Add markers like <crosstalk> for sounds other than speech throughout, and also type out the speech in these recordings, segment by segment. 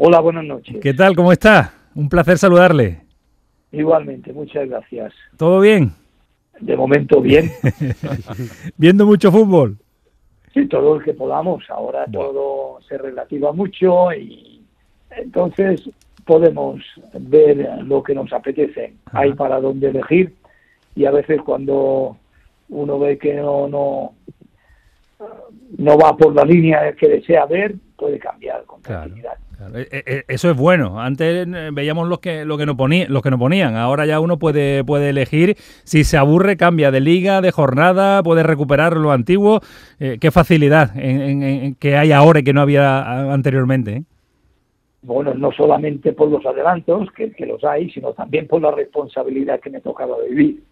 Hola, buenas noches. ¿Qué tal? ¿Cómo está? Un placer saludarle. Igualmente, muchas gracias. ¿Todo bien? De momento bien. <laughs> ¿Viendo mucho fútbol? Sí, todo el que podamos. Ahora todo se relativa mucho y entonces podemos ver lo que nos apetece. Hay para dónde elegir y a veces cuando uno ve que no, no, no va por la línea que desea ver, puede cambiar con tranquilidad. E, e, e, eso es bueno. Antes eh, veíamos los que, lo que nos ponían, los que nos ponían. Ahora ya uno puede, puede elegir. Si se aburre, cambia de liga, de jornada, puede recuperar lo antiguo. Eh, qué facilidad en, que hay ahora y que no había anteriormente. ¿eh? Bueno, no solamente por los adelantos, que los hay, sino también por la responsabilidad que me tocaba vivir.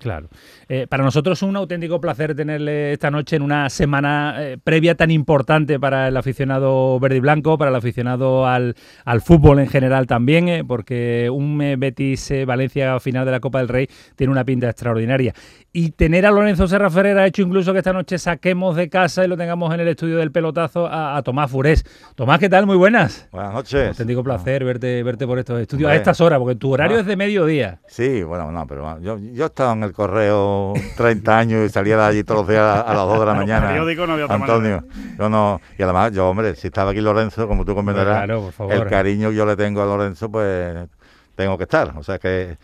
Claro. Eh, para nosotros es un auténtico placer tenerle esta noche en una semana eh, previa tan importante para el aficionado verde y blanco, para el aficionado al, al fútbol en general también, eh, porque un Betis-Valencia final de la Copa del Rey tiene una pinta extraordinaria. Y tener a Lorenzo Serra Ferrer ha hecho incluso que esta noche saquemos de casa y lo tengamos en el estudio del pelotazo a, Tomás Furés. Tomás, ¿qué tal? Muy buenas. Buenas noches. Auténtico placer verte, verte por estos estudios a estas horas, porque tu horario es de mediodía. Sí, bueno, no, pero yo, yo estaba en el correo 30 años y salía de allí todos los días a, las 2 de la mañana. periódico no había Antonio, yo no, y además, yo, hombre, si estaba aquí Lorenzo, como tú comprenderás, el cariño que yo le tengo a Lorenzo, pues tengo que estar. O sea que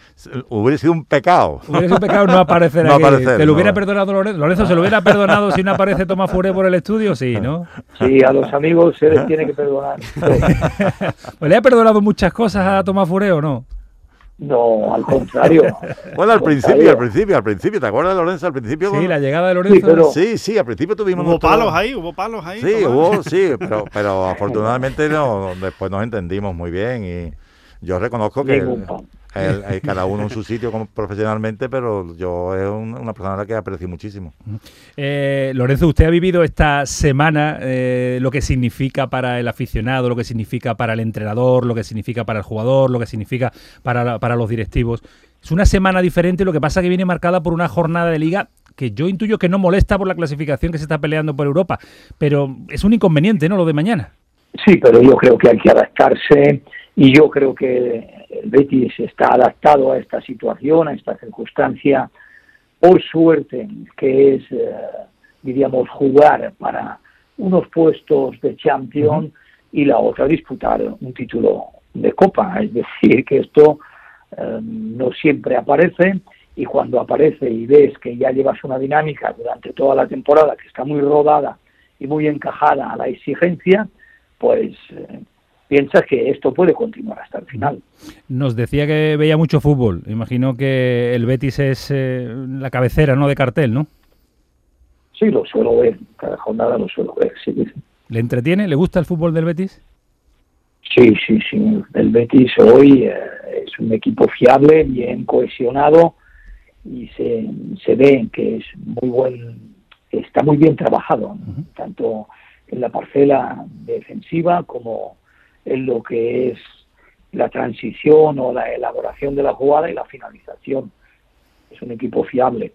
hubiera sido un pecado. Hubiera sido un pecado no aparecer <laughs> aquí. ¿Te lo hubiera perdonado Lorenzo? ¿Lorenzo se lo hubiera perdonado si no aparece Tomás Furé por el estudio? Sí, ¿no? Sí, a los amigos se les tiene que perdonar. <laughs> ¿Le ha perdonado muchas cosas a Tomás Furé o no? No, al contrario. <laughs> bueno, al, principio, al principio, al principio, ¿te acuerdas de Lorenzo al principio? Sí, la llegada de Lorenzo. Sí, sí, al principio tuvimos... Hubo palos ahí, hubo palos ahí. Sí, hubo, <laughs> sí, pero, pero afortunadamente no, después nos entendimos muy bien y yo reconozco que <laughs> cada uno en su sitio como profesionalmente, pero yo es una persona a la que aprecio muchísimo. Eh, Lorenzo, usted ha vivido esta semana eh, lo que significa para el aficionado, lo que significa para el entrenador, lo que significa para el jugador, lo que significa para, para los directivos. Es una semana diferente, lo que pasa que viene marcada por una jornada de liga que yo intuyo que no molesta por la clasificación que se está peleando por Europa, pero es un inconveniente, ¿no? Lo de mañana. Sí, pero yo creo que hay que adaptarse y yo creo que el Betis está adaptado a esta situación, a esta circunstancia, por suerte, que es, eh, diríamos, jugar para unos puestos de champion y la otra disputar un título de copa. Es decir, que esto eh, no siempre aparece. Y cuando aparece y ves que ya llevas una dinámica durante toda la temporada que está muy rodada y muy encajada a la exigencia, pues eh, piensas que esto puede continuar hasta el final. Nos decía que veía mucho fútbol. Imagino que el Betis es eh, la cabecera, ¿no? De cartel, ¿no? Sí, lo suelo ver. Cada jornada lo suelo ver. Sí, ¿Le entretiene? ¿Le gusta el fútbol del Betis? Sí, sí, sí. El Betis hoy eh, es un equipo fiable, bien cohesionado y se, se ve que es muy buen, está muy bien trabajado, tanto en la parcela defensiva como en lo que es la transición o la elaboración de la jugada y la finalización. Es un equipo fiable.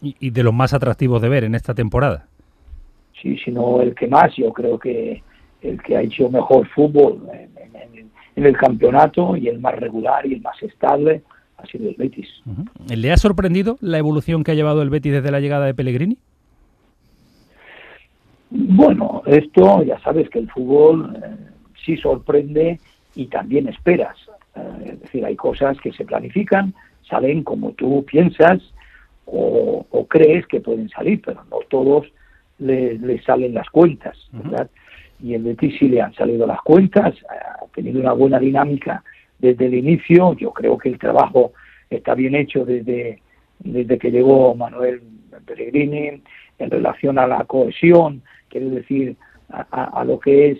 Y, de los más atractivos de ver en esta temporada. Sí, sino el que más, yo creo que el que ha hecho mejor fútbol en, el campeonato y el más regular y el más estable ha sido el Betis. ¿Le ha sorprendido la evolución que ha llevado el Betis desde la llegada de Pellegrini? Bueno, esto ya sabes que el fútbol eh, sí sorprende y también esperas. Eh, es decir, hay cosas que se planifican, salen como tú piensas o, crees que pueden salir, pero no todos les, salen las cuentas, ¿verdad? Y en Betis sí le han salido las cuentas, ha tenido una buena dinámica desde el inicio, yo creo que el trabajo está bien hecho desde, desde que llegó Manuel Pellegrini en relación a la cohesión, quiere decir, a lo que es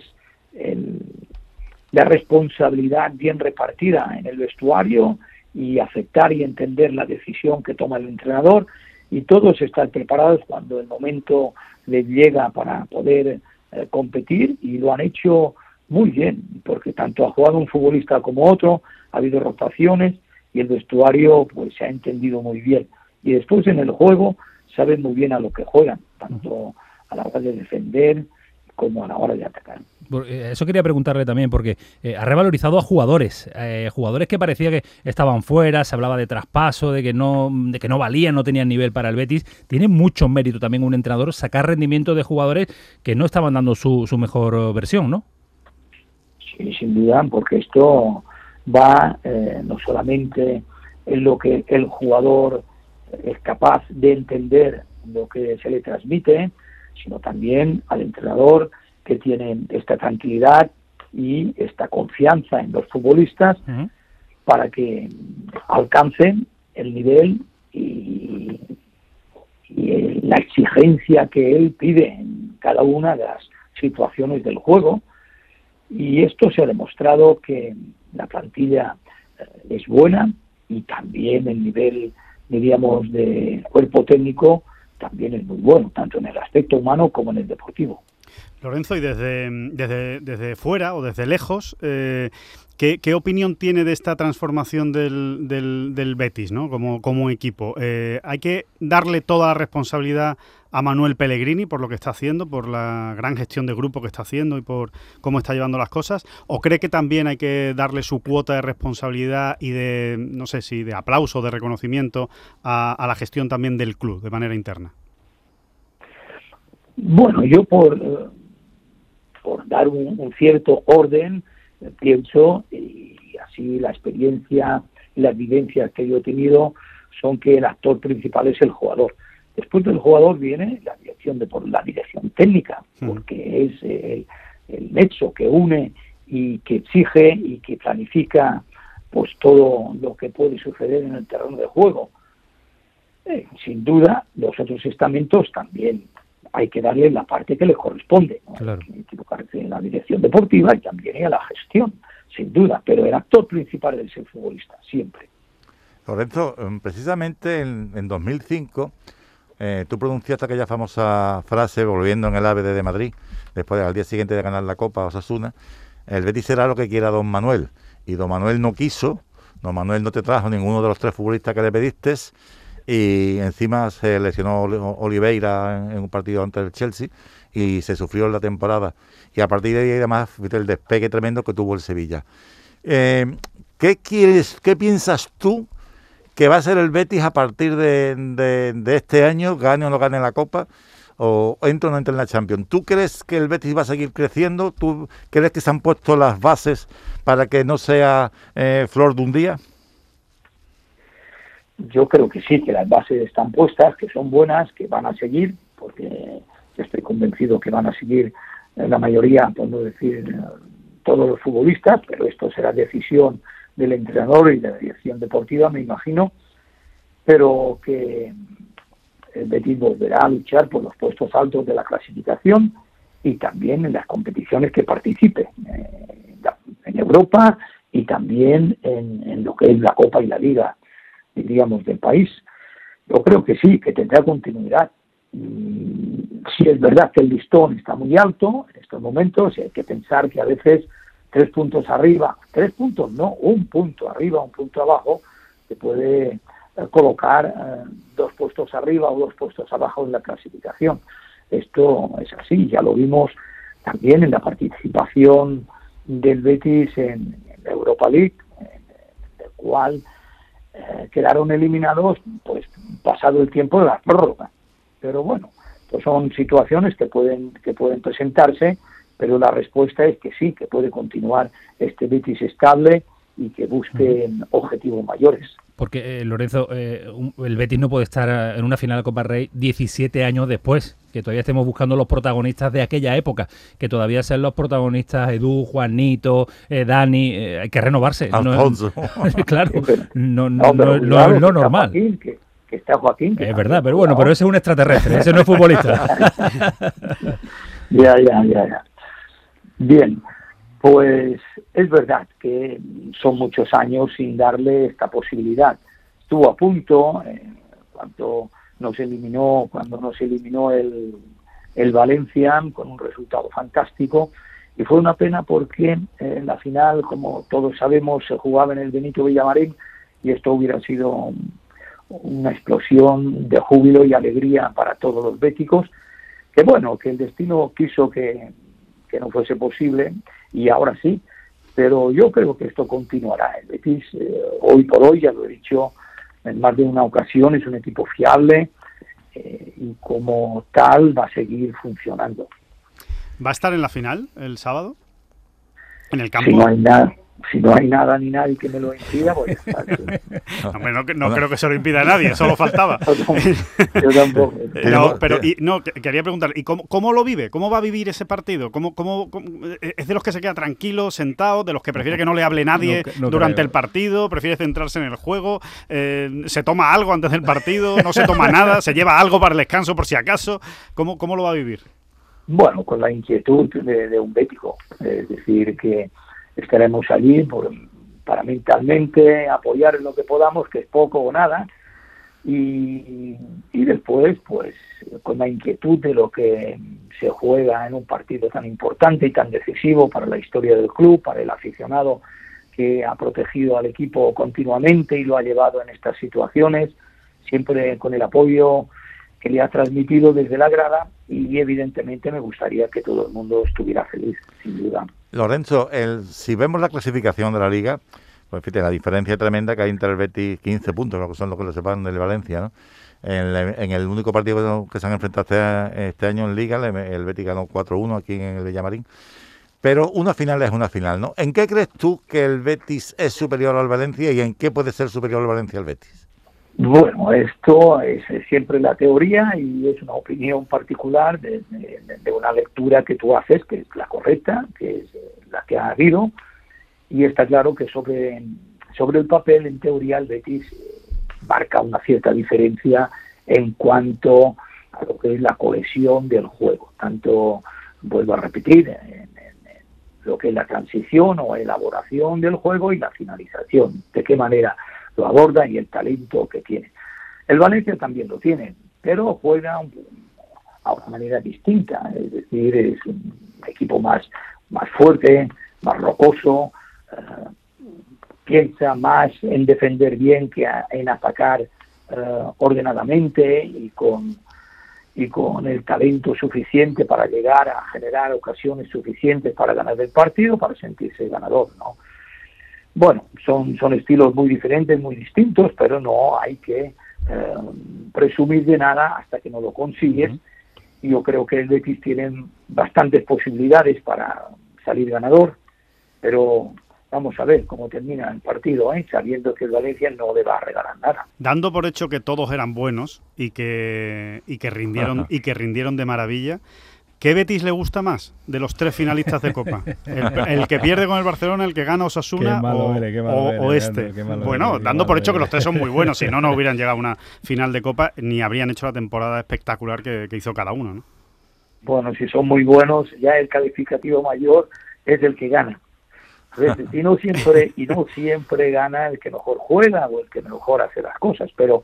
la responsabilidad bien repartida en el vestuario y aceptar y entender la decisión que toma el entrenador. Y todos están preparados cuando el momento les llega para poder eh, competir y lo han hecho muy bien porque tanto ha jugado un futbolista como otro, ha habido rotaciones y el vestuario pues se ha entendido muy bien. Y después en el juego saben muy bien a lo que juegan, tanto a la hora de defender, como a la hora de atacar. Eh, eso quería preguntarle también, porque eh, ha revalorizado a jugadores, eh, jugadores que parecía que estaban fuera, se hablaba de traspaso, de que no, de que no valían, no tenían nivel para el Betis. Tiene mucho mérito también un entrenador sacar rendimiento de jugadores que no estaban dando su, su mejor versión, ¿no? Sí, sin duda, porque esto va no solamente en lo que el jugador es capaz de entender lo que se le transmite, sino también al entrenador que tiene esta tranquilidad y esta confianza en los futbolistas para que alcancen el nivel y, la exigencia que él pide en cada una de las situaciones del juego. Y esto se ha demostrado que la plantilla eh, es buena y también el nivel, diríamos, de cuerpo técnico también es muy bueno, tanto en el aspecto humano como en el deportivo. Lorenzo, y desde, desde, desde fuera o desde lejos, eh, ¿qué, opinión tiene de esta transformación del, del, Betis ¿no? como, como equipo? Eh, ¿Hay que darle toda la responsabilidad a Manuel Pellegrini por lo que está haciendo, por la gran gestión de grupo que está haciendo y por cómo está llevando las cosas? ¿O cree que también hay que darle su cuota de responsabilidad y de, no sé si de aplauso, de reconocimiento a, a la gestión también del club de manera interna? Bueno, yo por por dar un, cierto orden, pienso, y así la experiencia y las vivencias que yo he tenido son que el actor principal es el jugador. Después del jugador viene la dirección de por la dirección técnica, porque es el, el nexo que une y que exige y que planifica pues todo lo que puede suceder en el terreno de juego. Eh, sin duda, los otros estamentos también hay que darle la parte que le corresponde. ¿no? equivocarse en la dirección deportiva y también en la gestión, sin duda, pero el actor principal es el futbolista, siempre. Lorenzo, em, precisamente en, en 2005 eh, tú pronunciaste aquella famosa frase volviendo en el AVE de Madrid, después al día siguiente de ganar la Copa Osasuna, el Betis será lo que quiera Don Manuel. Y Don Manuel no quiso, Don Manuel no te trajo ninguno de los tres futbolistas que le pediste, y encima se lesionó Oliveira en, un partido ante el Chelsea y se sufrió la temporada. Y a partir de ahí además el despegue tremendo que tuvo el Sevilla. Eh, ¿Qué quieres, qué piensas tú que va a ser el Betis a partir de, este año, gane o no gane la Copa? o entra o no entra en la Champions. ¿Tú crees que el Betis va a seguir creciendo? ¿Tú crees que se han puesto las bases para que no sea eh, flor de un día? Yo creo que sí, que las bases están puestas, que son buenas, que van a seguir, porque estoy convencido que van a seguir la mayoría, por no decir todos los futbolistas, pero esto será decisión del entrenador y de la dirección deportiva, me imagino, pero que el Betis volverá a luchar por los puestos altos de la clasificación y también en las competiciones que participe eh, en Europa y también en lo que es la Copa y la Liga diríamos, del país. Yo creo que sí, que tendrá continuidad. si es verdad que el listón está muy alto en estos momentos y hay que pensar que a veces tres puntos arriba, tres puntos no, un punto arriba, un punto abajo, se puede eh, colocar eh, dos puestos arriba o dos puestos abajo en la clasificación. Esto es así, ya lo vimos también en la participación del Betis en, la Europa League, en el cual eh, quedaron eliminados pues pasado el tiempo de la prórroga. Pero bueno, pues son situaciones que pueden, que pueden presentarse, pero la respuesta es que sí, que puede continuar este Betis estable y que busquen objetivos mayores. Porque, eh, Lorenzo, eh, el Betis no puede estar en una final de Copa Rey 17 años después, que todavía estemos buscando los protagonistas de aquella época, que todavía sean los protagonistas Edu, Juanito, eh, Dani, hay que renovarse. Alfonso. <laughs> claro, no, no, no, no, no normal. que, está Joaquín. es verdad, pero bueno, pero ese es un extraterrestre, ese no es futbolista. <laughs> ya, ya, ya, ya. Bien, pues es verdad que son muchos años sin darle esta posibilidad. Estuvo a punto eh, cuando nos eliminó, cuando nos eliminó el, el Valencia con un resultado fantástico y fue una pena porque eh, la final, como todos sabemos, se jugaba en el Benito Villamarín y esto hubiera sido una explosión de júbilo y alegría para todos los béticos, que bueno, que el destino quiso que que no fuese posible y ahora sí. Pero yo creo que esto continuará. El Betis, eh, hoy por hoy, ya lo he dicho en más de una ocasión, es un equipo fiable eh, y como tal va a seguir funcionando. ¿Va a estar en la final el sábado? ¿En el campo? Si no hay nada, si no hay nada ni nadie que me lo impida, pues <laughs> no, creo que se lo impida a nadie, solo faltaba. <laughs> Yo tampoco. <laughs> No, pero y, no, quería preguntar, ¿y cómo, lo vive? ¿Cómo va a vivir ese partido? ¿Cómo, cómo, es de los que se queda tranquilo, sentado, de los que prefiere que no le hable nadie durante el partido, prefiere centrarse en el juego, eh, se toma algo antes del partido, no se toma nada, se lleva algo para el descanso por si acaso? ¿Cómo, cómo lo va a vivir? Bueno, con la inquietud de, de un bético, es decir, que estaremos allí para mentalmente apoyar en lo que podamos, que es poco o nada, y, después, pues, con la inquietud de lo que se juega en un partido tan importante y tan decisivo para la historia del club, para el aficionado que ha protegido al equipo continuamente y lo ha llevado en estas situaciones, siempre con el apoyo que le ha transmitido desde la grada y evidentemente me gustaría que todo el mundo estuviera feliz, sin duda. Lorenzo, si vemos la clasificación de la liga, pues fíjate, la diferencia tremenda que hay entre el Betis, 15 puntos, lo que son los que lo separan del Valencia, ¿no? En, el único partido que se han enfrentado este, este año en Liga, el, Betis ganó 4-1 aquí en el Villamarín. Pero una final es una final, ¿no? ¿En qué crees tú que el Betis es superior al Valencia y en qué puede ser superior al Valencia al Betis? Bueno, esto es siempre la teoría y es una opinión particular de, una lectura que tú haces, que es la correcta, que es la que ha habido, y está claro que sobre, sobre el papel, en teoría, el Betis marca una cierta diferencia en cuanto a lo que es la cohesión del juego, tanto, vuelvo a repetir, en, lo que es la transición o elaboración del juego y la finalización, de qué manera lo y el talento que tiene. El Valencia también lo tiene, pero juega a una manera distinta, es decir, es un equipo más, más fuerte, más rocoso, eh, piensa más en defender bien que en atacar eh, ordenadamente y con, y con el talento suficiente para llegar a generar ocasiones suficientes para ganar el partido, para sentirse ganador, ¿no? Bueno, son, son estilos muy diferentes, muy distintos, pero no hay que eh, presumir de nada hasta que no lo consigues. Y yo creo que el Betis tiene bastantes posibilidades para salir ganador, pero vamos a ver cómo termina el partido, ¿eh? sabiendo que el Valencia no le va a regalar nada. Dando por hecho que todos eran buenos y que, y que rindieron y que rindieron de maravilla, ¿Qué Betis le gusta más de los tres finalistas de Copa? ¿El, que pierde con el Barcelona, el que gana Osasuna o, este? bueno, dando por hecho que los tres son muy buenos, si no, no <laughs> hubieran llegado a una final de Copa ni habrían hecho la temporada espectacular que, hizo cada uno. ¿no? Bueno, si son muy buenos, ya el calificativo mayor es el que gana. y no siempre y no siempre gana el que mejor juega o el que mejor hace las cosas, pero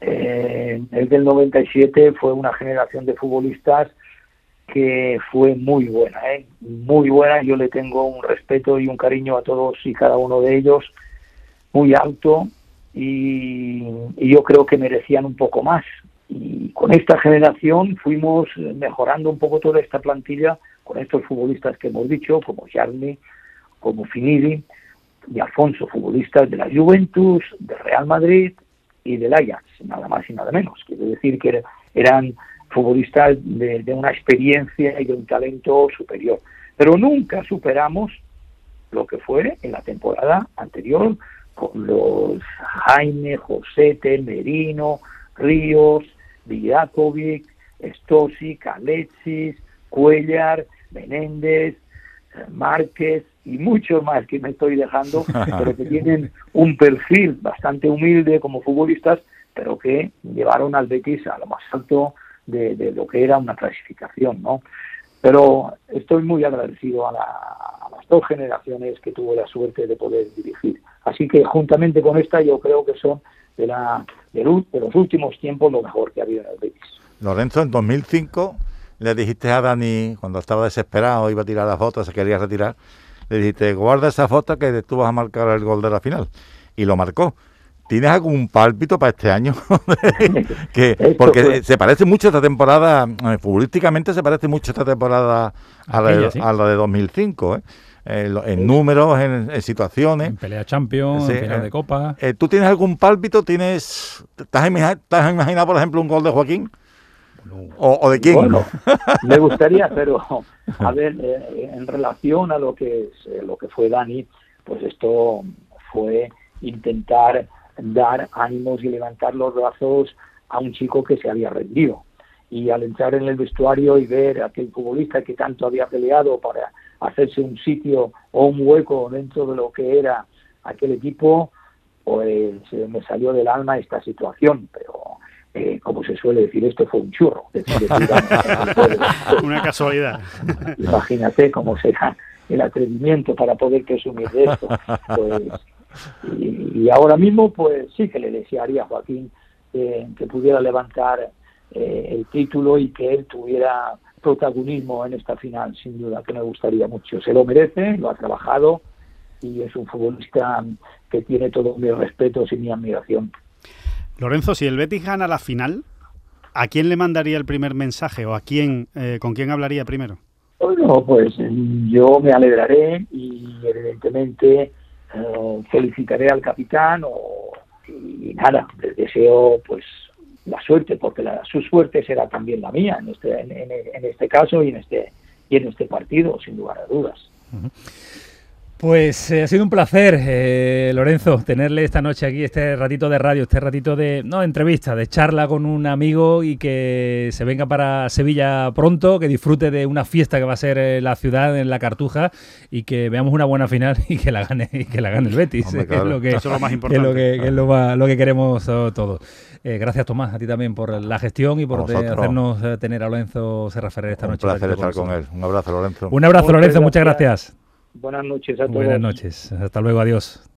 eh, el del 97 fue una generación de futbolistas que fue muy buena, ¿eh? muy buena. Yo le tengo un respeto y un cariño a todos y cada uno de ellos muy alto y, yo creo que merecían un poco más. Y con esta generación fuimos mejorando un poco toda esta plantilla con estos futbolistas que hemos dicho, como Jarni, como Finidi y Alfonso, futbolistas de la Juventus, del Real Madrid y del Ajax, nada más y nada menos. Quiere decir que eran futbolistas de, una experiencia y de un talento superior. Pero nunca superamos lo que fue en la temporada anterior con los Jaime, Josete, Merino, Ríos, Villakovic, Stosi, Alexis, Cuellar, Menéndez, Márquez y muchos más que me estoy dejando, <laughs> pero que tienen un perfil bastante humilde como futbolistas, pero que llevaron al Betis a lo más alto de, lo que era una clasificación, ¿no? Pero estoy muy agradecido a, las dos generaciones que tuve la suerte de poder dirigir. Así que juntamente con esta yo creo que son de, la, de, los últimos tiempos lo mejor que ha habido en el Betis. Lorenzo, en 2005 le dijiste a Dani, cuando estaba desesperado, iba a tirar la foto, se quería retirar, le dijiste, guarda esa foto que tú vas a marcar el gol de la final. Y lo marcó. ¿Tienes algún pálpito para este año? <laughs> que, <laughs> porque se parece mucho esta temporada, eh, futbolísticamente se parece mucho esta temporada a la, de, a la de 2005, ¿eh? en, números, en, situaciones. En pelea Champions, en final de Copa. Eh, ¿Tú tienes algún pálpito? ¿Tienes, ¿Te has imaginado, por ejemplo, un gol de Joaquín? O, de quién? Bueno, <laughs> me gustaría, pero a ver, en relación a lo que lo que fue Dani, pues esto fue intentar dar ánimos y levantar los brazos a un chico que se había rendido. Y al entrar en el vestuario y ver a aquel futbolista que tanto había peleado para hacerse un sitio o un hueco dentro de lo que era aquel equipo, pues eh, me salió del alma esta situación, pero eh, como se suele decir, esto fue un churro. <laughs> Una casualidad. Imagínate cómo será el atrevimiento para poder presumir de esto. Pues y, ahora mismo, pues sí que le desearía a Joaquín eh, que pudiera levantar eh, el título y que él tuviera protagonismo en esta final, sin duda que me gustaría mucho. Se lo merece, lo ha trabajado y es un futbolista que tiene todos mis respetos y mi admiración. Lorenzo, si el Betis gana la final, ¿a quién le mandaría el primer mensaje o a quién, eh, con quién hablaría primero? Bueno, pues yo me alegraré y evidentemente felicitaré al capitán o, y nada, les deseo pues la suerte, porque la, su suerte será también la mía en este, en, este caso y en este, y en este partido, sin lugar a dudas. Pues eh, ha sido un placer, eh, Lorenzo, tenerle esta noche aquí, este ratito de radio, este ratito de, no, entrevista, de charla con un amigo y que se venga para Sevilla pronto, que disfrute de una fiesta que va a ser eh, la ciudad en la Cartuja y que veamos una buena final y que la gane, y que la gane el Betis, que es lo que, es lo más importante. Que es lo, que, queremos todos. gracias, Tomás, a ti también por la gestión y por hacernos tener a Lorenzo Serraferrer esta noche. Un placer estar con él. Un abrazo, Lorenzo. Un abrazo, Lorenzo, muchas gracias. Buenas noches a todos. Buenas noches. Hasta luego. Adiós.